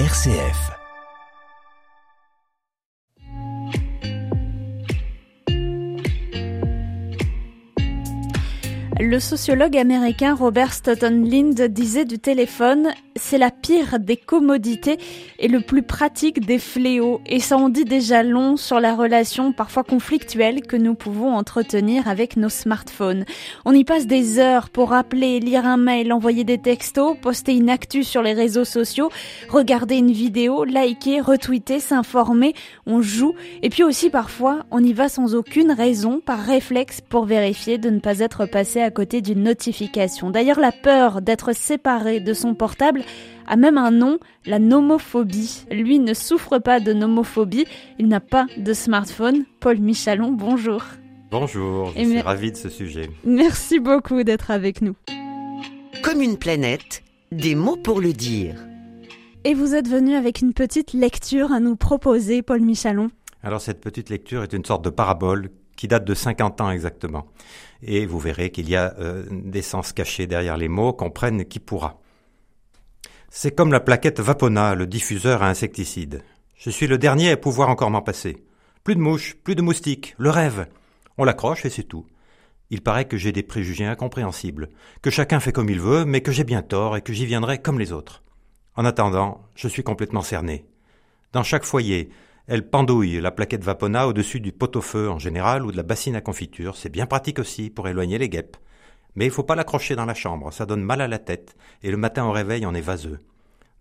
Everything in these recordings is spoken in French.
RCF. Le sociologue américain Robert Stoughton Lind disait du téléphone c'est la pire des commodités et le plus pratique des fléaux. Et ça en dit déjà long sur la relation parfois conflictuelle que nous pouvons entretenir avec nos smartphones. On y passe des heures pour appeler, lire un mail, envoyer des textos, poster une actu sur les réseaux sociaux, regarder une vidéo, liker, retweeter, s'informer. On joue. Et puis aussi parfois, on y va sans aucune raison, par réflexe, pour vérifier de ne pas être passé à côté d'une notification. D'ailleurs, la peur d'être séparé de son portable a même un nom, la nomophobie. Lui ne souffre pas de nomophobie, il n'a pas de smartphone. Paul Michalon, bonjour. Bonjour, je suis ravi de ce sujet. Merci beaucoup d'être avec nous. Comme une planète, des mots pour le dire. Et vous êtes venu avec une petite lecture à nous proposer, Paul Michalon. Alors cette petite lecture est une sorte de parabole qui date de 50 ans exactement. Et vous verrez qu'il y a euh, des sens cachés derrière les mots, qu'on prenne qui pourra. C'est comme la plaquette Vapona, le diffuseur à insecticides. Je suis le dernier à pouvoir encore m'en passer. Plus de mouches, plus de moustiques, le rêve. On l'accroche et c'est tout. Il paraît que j'ai des préjugés incompréhensibles, que chacun fait comme il veut, mais que j'ai bien tort et que j'y viendrai comme les autres. En attendant, je suis complètement cerné. Dans chaque foyer, elle pendouille la plaquette Vapona au-dessus du pot-au-feu en général ou de la bassine à confiture. C'est bien pratique aussi pour éloigner les guêpes. Mais il faut pas l'accrocher dans la chambre, ça donne mal à la tête, et le matin au réveil on est vaseux.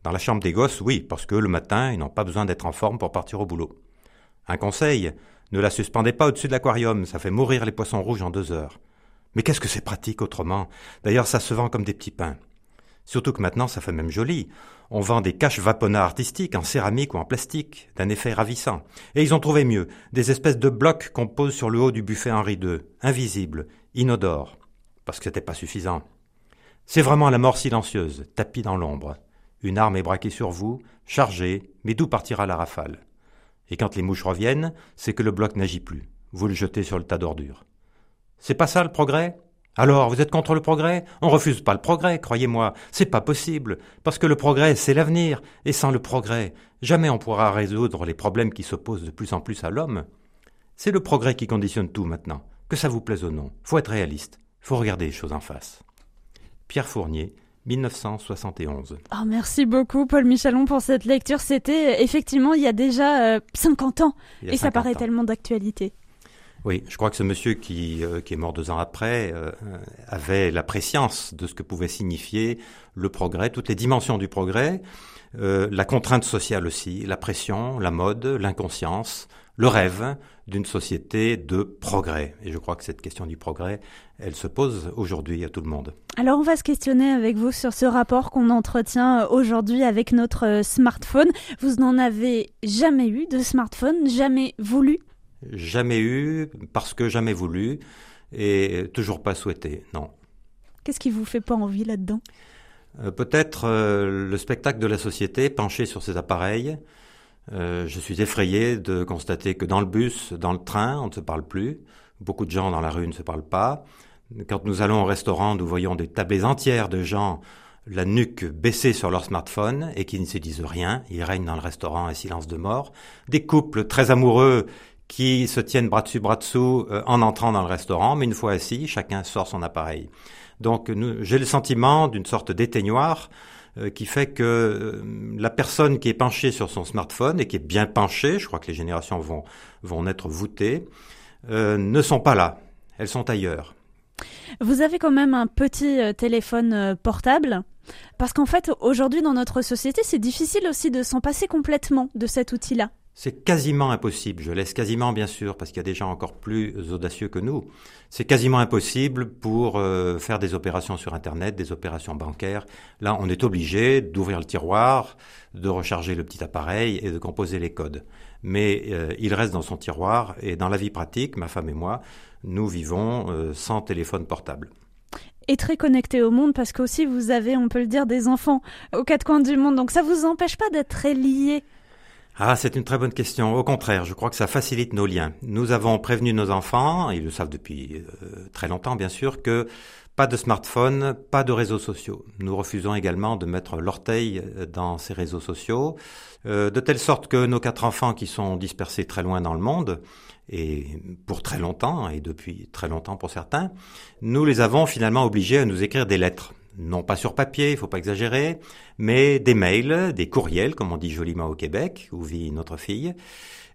Dans la chambre des gosses, oui, parce que le matin, ils n'ont pas besoin d'être en forme pour partir au boulot. Un conseil, ne la suspendez pas au-dessus de l'aquarium, ça fait mourir les poissons rouges en deux heures. Mais qu'est-ce que c'est pratique autrement? D'ailleurs, ça se vend comme des petits pains. Surtout que maintenant, ça fait même joli. On vend des caches vapona artistiques en céramique ou en plastique, d'un effet ravissant. Et ils ont trouvé mieux, des espèces de blocs qu'on pose sur le haut du buffet Henri II, invisibles, inodores parce que c'était pas suffisant. C'est vraiment la mort silencieuse, tapis dans l'ombre. Une arme est braquée sur vous, chargée, mais d'où partira la rafale? Et quand les mouches reviennent, c'est que le bloc n'agit plus. Vous le jetez sur le tas d'ordures. C'est pas ça le progrès? Alors, vous êtes contre le progrès? On refuse pas le progrès, croyez-moi. C'est pas possible. Parce que le progrès, c'est l'avenir. Et sans le progrès, jamais on pourra résoudre les problèmes qui s'opposent de plus en plus à l'homme. C'est le progrès qui conditionne tout maintenant. Que ça vous plaise ou non. Faut être réaliste faut regarder les choses en face. Pierre Fournier, 1971. Oh, merci beaucoup Paul Michalon pour cette lecture. C'était effectivement il y a déjà 50 euh, ans et ça paraît tellement d'actualité. Oui, je crois que ce monsieur qui, euh, qui est mort deux ans après euh, avait la préscience de ce que pouvait signifier le progrès, toutes les dimensions du progrès, la contrainte sociale aussi, la pression, la mode, l'inconscience, le rêve d'une société de progrès. Et je crois que cette question du progrès, elle se pose aujourd'hui à tout le monde. Alors on va se questionner avec vous sur ce rapport qu'on entretient aujourd'hui avec notre euh, smartphone. Vous n'en avez jamais eu de smartphone, jamais voulu? Jamais eu, parce que jamais voulu, et toujours pas souhaité, non. Qu'est-ce qui vous fait pas envie là-dedans? Euh, Peut-être euh, le spectacle de la société penché sur ses appareils, euh, je suis effrayé de constater que dans le bus, dans le train, on ne se parle plus. Beaucoup de gens dans la rue ne se parlent pas. Quand nous allons au restaurant, nous voyons des tablées entières de gens la nuque baissée sur leur smartphone et qui ne se disent rien. Il règne dans le restaurant un silence de mort. Des couples très amoureux qui se tiennent bras dessus bras dessous euh, en entrant dans le restaurant, mais une fois assis, chacun sort son appareil. Donc j'ai le sentiment d'une sorte d'éteignoir qui fait que euh, la personne qui est penchée sur son smartphone et qui est bien penchée, je crois que les générations vont, vont être voûtées, euh, ne sont pas là. Elles sont ailleurs. Vous avez quand même un petit téléphone portable parce qu'en fait, aujourd'hui, dans notre société, c'est difficile aussi de s'en passer complètement de cet outil-là. C'est quasiment impossible. Je laisse quasiment, bien sûr, parce qu'il y a des gens encore plus audacieux que nous. C'est quasiment impossible pour euh, faire des opérations sur Internet, des opérations bancaires. Là, on est obligé d'ouvrir le tiroir, de recharger le petit appareil et de composer les codes. Mais euh, il reste dans son tiroir et dans la vie pratique, ma femme et moi, nous vivons euh, sans téléphone portable et très connecté au monde parce qu'aussi vous avez, on peut le dire, des enfants aux quatre coins du monde. Donc ça vous empêche pas d'être très lié ah, c'est une très bonne question. Au contraire, je crois que ça facilite nos liens. Nous avons prévenu nos enfants, ils le savent depuis euh, très longtemps bien sûr, que pas de smartphone, pas de réseaux sociaux. Nous refusons également de mettre l'orteil euh, dans ces réseaux sociaux, euh, de telle sorte que nos quatre enfants qui sont dispersés très loin dans le monde, et pour très longtemps, et depuis très longtemps pour certains, nous les avons finalement obligés à nous écrire des lettres non pas sur papier, il faut pas exagérer, mais des mails, des courriels, comme on dit joliment au Québec, où vit notre fille.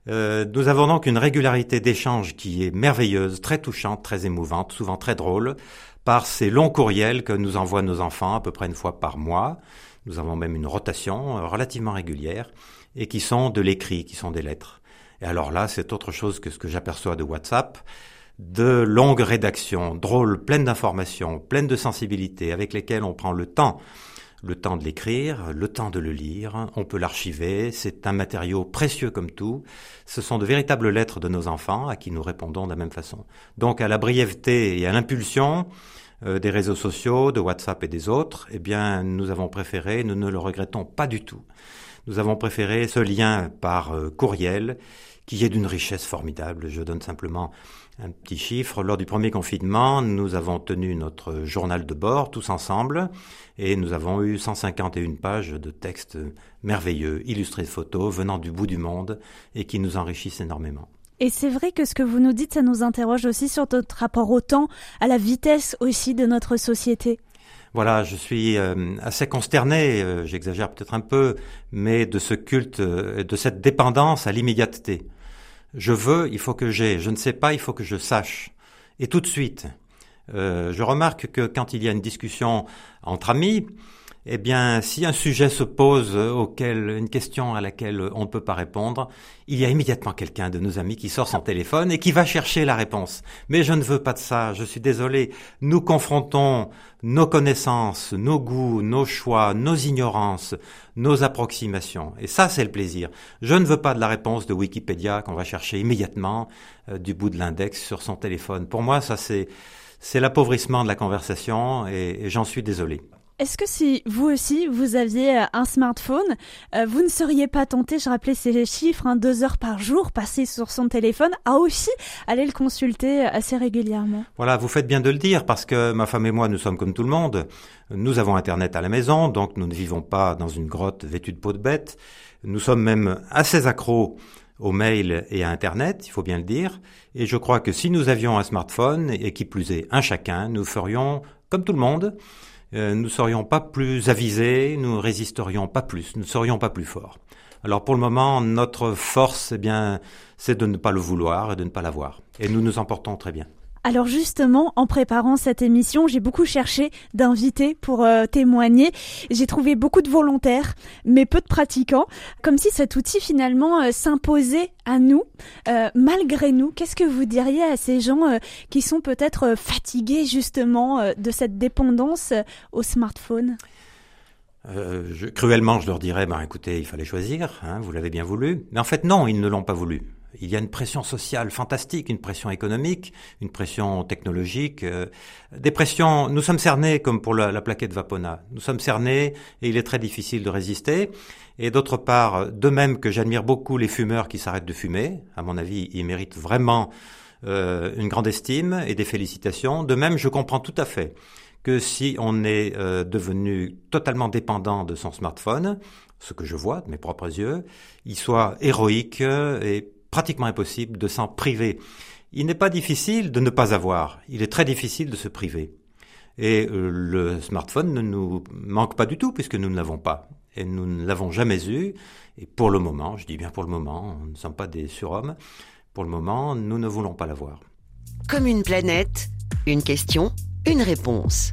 Euh, nous avons donc une régularité d'échange qui est merveilleuse, très touchante, très émouvante, souvent très drôle, par ces longs courriels que nous envoient nos enfants à peu près une fois par mois. Nous avons même une rotation euh, relativement régulière et qui sont de l'écrit, qui sont des lettres. Et alors là, c'est autre chose que ce que j'aperçois de WhatsApp de longues rédactions, drôles, pleines d'informations, pleines de sensibilité, avec lesquelles on prend le temps, le temps de l'écrire, le temps de le lire, on peut l'archiver, c'est un matériau précieux comme tout, ce sont de véritables lettres de nos enfants à qui nous répondons de la même façon. Donc à la brièveté et à l'impulsion euh, des réseaux sociaux, de WhatsApp et des autres, eh bien nous avons préféré, nous ne le regrettons pas du tout, nous avons préféré ce lien par euh, courriel qui est d'une richesse formidable. Je donne simplement un petit chiffre. Lors du premier confinement, nous avons tenu notre journal de bord tous ensemble et nous avons eu 151 pages de textes merveilleux, illustrés de photos venant du bout du monde et qui nous enrichissent énormément. Et c'est vrai que ce que vous nous dites, ça nous interroge aussi sur notre rapport au temps, à la vitesse aussi de notre société. Voilà, je suis euh, assez consterné, euh, j'exagère peut-être un peu, mais de ce culte, euh, de cette dépendance à l'immédiateté. Je veux, il faut que j'ai. Je ne sais pas, il faut que je sache. Et tout de suite. Euh, je remarque que quand il y a une discussion entre amis, eh bien, si un sujet se pose auquel, une question à laquelle on ne peut pas répondre, il y a immédiatement quelqu'un de nos amis qui sort son téléphone et qui va chercher la réponse. Mais je ne veux pas de ça, je suis désolé. Nous confrontons nos connaissances, nos goûts, nos choix, nos ignorances, nos approximations. Et ça, c'est le plaisir. Je ne veux pas de la réponse de Wikipédia qu'on va chercher immédiatement euh, du bout de l'index sur son téléphone. Pour moi, ça, c'est, c'est l'appauvrissement de la conversation et j'en suis désolé. Est-ce que si vous aussi, vous aviez euh, un smartphone, euh, vous ne seriez pas tenté, je rappelais ces chiffres, hein, deux heures par jour passées sur son téléphone, à aussi aller le consulter euh, assez régulièrement? Voilà, vous faites bien de le dire, parce que ma femme et moi, nous sommes comme tout le monde. Nous avons Internet à la maison, donc nous ne vivons pas dans une grotte vêtue de peau de bête. Nous sommes même assez accros au mail et à Internet, il faut bien le dire. Et je crois que si nous avions un smartphone, et qui plus est un chacun, nous ferions comme tout le monde. Euh, nous serions pas plus avisés, nous résisterions pas plus, nous serions pas plus forts. Alors pour le moment, notre force, eh bien, c'est de ne pas le vouloir et de ne pas l'avoir. Et nous nous en portons très bien. Alors justement, en préparant cette émission, j'ai beaucoup cherché d'invités pour euh, témoigner. J'ai trouvé beaucoup de volontaires, mais peu de pratiquants, comme si cet outil finalement euh, s'imposait à nous, euh, malgré nous. Qu'est-ce que vous diriez à ces gens qui sont peut-être fatigués justement de cette dépendance au smartphone? Cruellement, je leur dirais, ben, écoutez, il fallait choisir, hein, vous l'avez bien voulu. Mais en fait, non, ils ne l'ont pas voulu. Il y a une pression sociale fantastique, une pression économique, une pression technologique, euh, des pressions. Nous sommes cernés, comme pour la, plaquette Vapona. Nous sommes cernés et il est très difficile de résister. Et d'autre part, de même que j'admire beaucoup les fumeurs qui s'arrêtent de fumer, à mon avis, ils méritent vraiment euh, une grande estime et des félicitations. De même, je comprends tout à fait que si on est euh, devenu totalement dépendant de son smartphone, ce que je vois de mes propres yeux, il soit héroïque et pratiquement impossible de s'en priver. Il n'est pas difficile de ne pas avoir, il est très difficile de se priver. Et euh, le smartphone ne nous manque pas du tout puisque nous ne l'avons pas. Et nous ne l'avons jamais eu. Et pour le moment, je dis bien pour le moment, nous ne sommes pas des surhommes, pour le moment, nous ne voulons pas l'avoir. Comme une planète, une question, une réponse.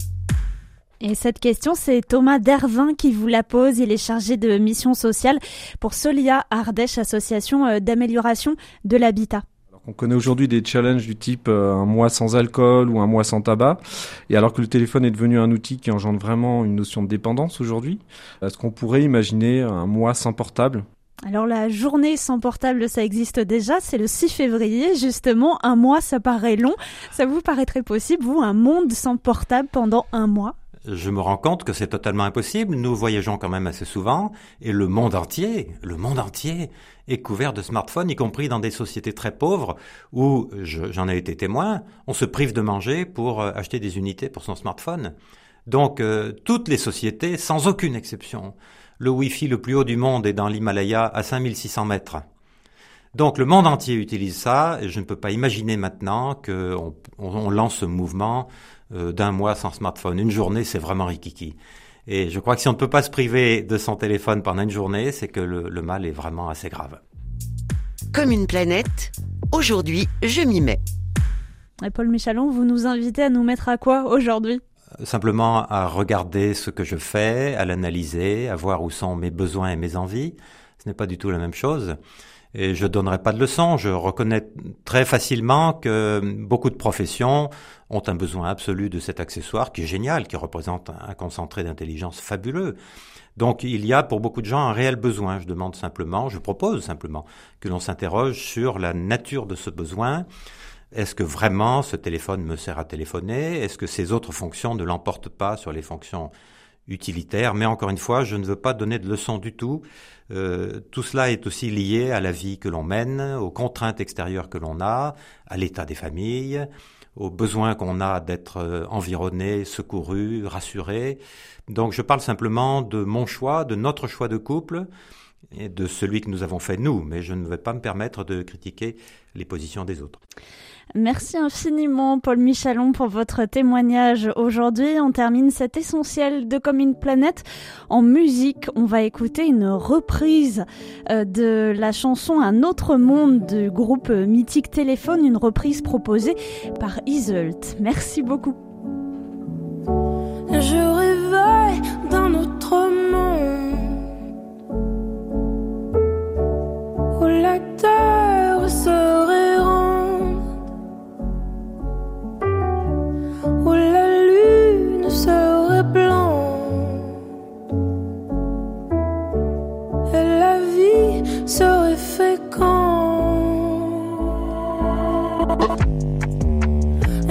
Et cette question, c'est Thomas Dervin qui vous la pose. Il est chargé de mission sociale pour Solia Ardèche, association euh, d'amélioration de l'habitat. On connaît aujourd'hui des challenges du type euh, un mois sans alcool ou un mois sans tabac. Et alors que le téléphone est devenu un outil qui engendre vraiment une notion de dépendance aujourd'hui, est-ce qu'on pourrait imaginer un mois sans portable? Alors la journée sans portable, ça existe déjà, c'est le 6 février, justement, un mois, ça paraît long. Ça vous paraîtrait possible, vous, un monde sans portable pendant un mois? Je me rends compte que c'est totalement impossible. Nous voyageons quand même assez souvent et le monde entier, le monde entier est couvert de smartphones, y compris dans des sociétés très pauvres où, j'en ai été témoin, on se prive de manger pour euh, acheter des unités pour son smartphone. Donc euh, toutes les sociétés, sans aucune exception, le Wi-Fi le plus haut du monde est dans l'Himalaya à 5600 mètres. Donc le monde entier utilise ça et je ne peux pas imaginer maintenant qu'on on lance ce mouvement euh, d'un mois sans smartphone. Une journée, c'est vraiment rikiki. Et je crois que si on ne peut pas se priver de son téléphone pendant une journée, c'est que le, mal est vraiment assez grave. Comme une planète, aujourd'hui, je m'y mets. Et Paul Michalon, vous nous invitez à nous mettre à quoi aujourd'hui? Simplement à regarder ce que je fais, à l'analyser, à voir où sont mes besoins et mes envies. Ce n'est pas du tout la même chose. Et je donnerai pas de leçons. Je reconnais très facilement que beaucoup de professions ont un besoin absolu de cet accessoire qui est génial, qui représente un concentré d'intelligence fabuleux. Donc il y a pour beaucoup de gens un réel besoin. Je demande simplement, je propose simplement que l'on s'interroge sur la nature de ce besoin. Est-ce que vraiment ce téléphone me sert à téléphoner? Est-ce que ces autres fonctions ne l'emportent pas sur les fonctions utilitaires Mais encore une fois, je ne veux pas donner de leçons du tout. Euh, tout cela est aussi lié à la vie que l'on mène, aux contraintes extérieures que l'on a, à l'état des familles, aux besoins qu'on a d'être euh, environné, secouru, rassuré. Donc je parle simplement de mon choix, de notre choix de couple et de celui que nous avons fait nous, mais je ne vais pas me permettre de critiquer les positions des autres. Merci infiniment Paul Michalon pour votre témoignage aujourd'hui. On termine cet essentiel de Comme une planète en musique. On va écouter une reprise euh, de la chanson Un autre monde du groupe Mythique Téléphone, une reprise proposée par Iselt. Merci beaucoup.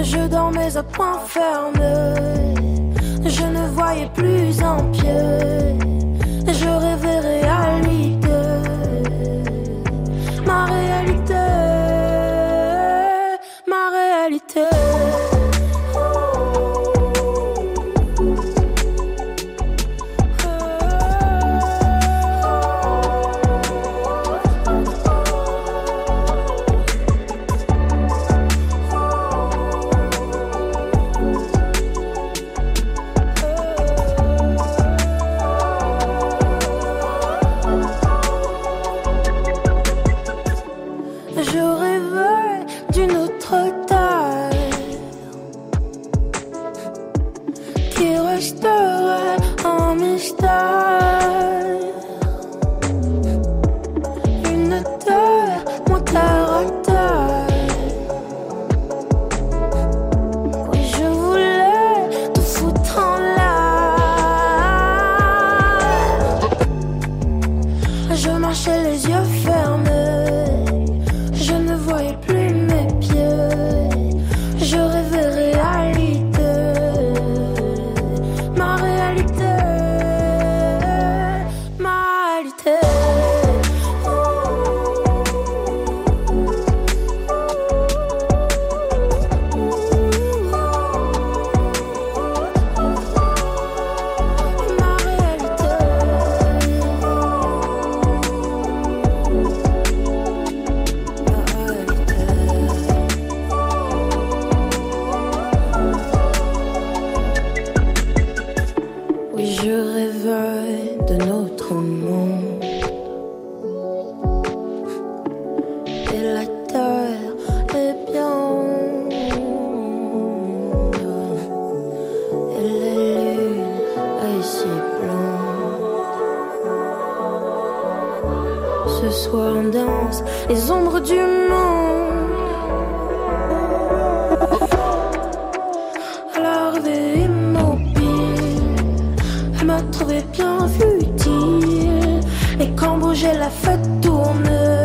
Je dormais à point fermé, je ne voyais plus un pied, tchau. notre monde. Et la terre est bien. Et la lune est si blonde. Ce soir on danse les ombres du monde. je me trouvais bien futile. Et quand bougeait la fête tourne.